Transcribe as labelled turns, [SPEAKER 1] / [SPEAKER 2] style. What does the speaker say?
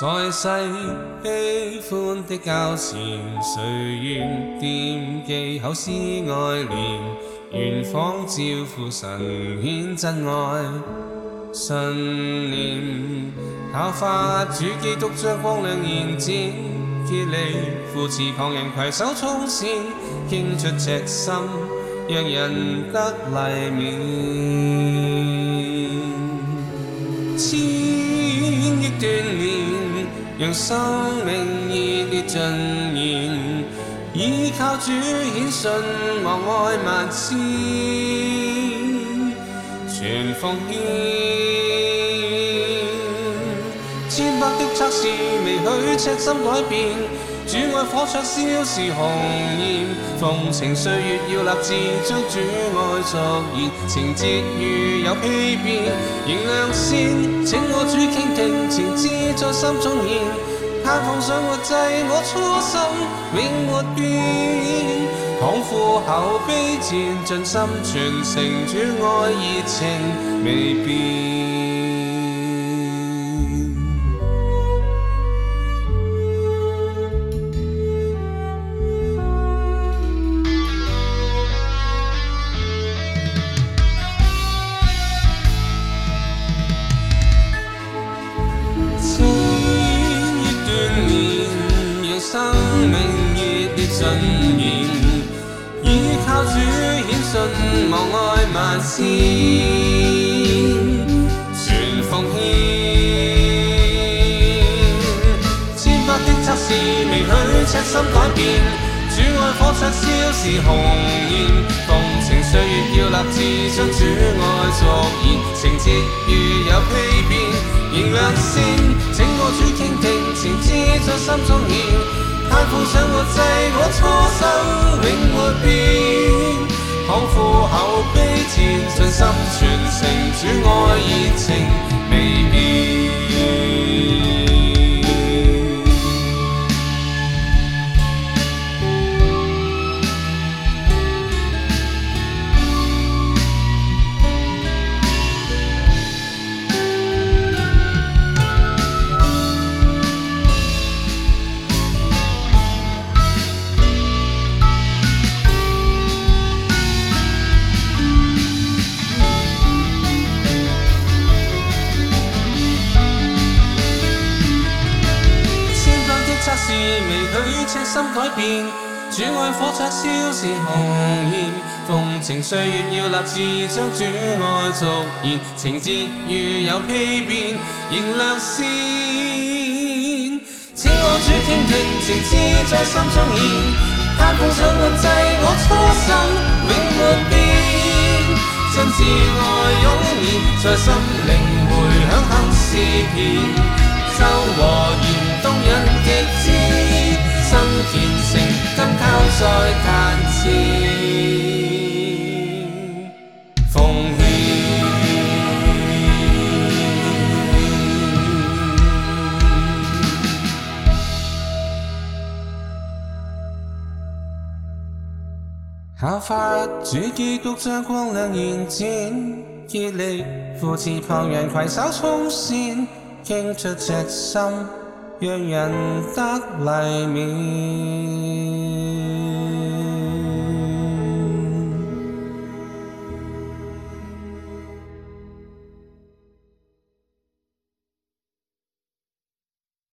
[SPEAKER 1] 在世悲欢的交缠，谁愿惦记口是爱念？愿仿照父神显真爱信念，靠法主基督将光亮延展，竭力扶持旁人携手冲线，倾出赤心，让人得黎明。千亿段。让生命热烈尽现，倚靠主显信和爱万千，全奉献。千百的测试未许赤心改变。主爱火灼烧是红焰，奉情岁月要立志，将主爱作现，情节如有起骗，仍亮线，请我主倾听，情志在心中现，盼奉上活祭，我初心永没变，扛富后卑渐尽，心全成主爱热情未变。生命熱烈盡燃，倚靠主顯信望愛萬千，全奉獻。千百的測試未許赤心改變，主愛火灼燒是紅焰，動情歲月要立志將主愛續現，情節如有丕變，燃亮線，請我主傾聽。在心中念，叹图生活，誓我初生永没变，仿佛厚。痴心改变，主爱火灼烧是红焰，风情岁月要立志将主爱续延，情节如有欺骗，仍略线。请我主听听情痴在心中现，盼风想问祭我初心永不变，真挚爱涌现在心灵回响很诗篇。再叹次奉献，靠发主基督将光亮延展，竭力扶持旁人，携手冲线，倾出赤心。让人得黎明。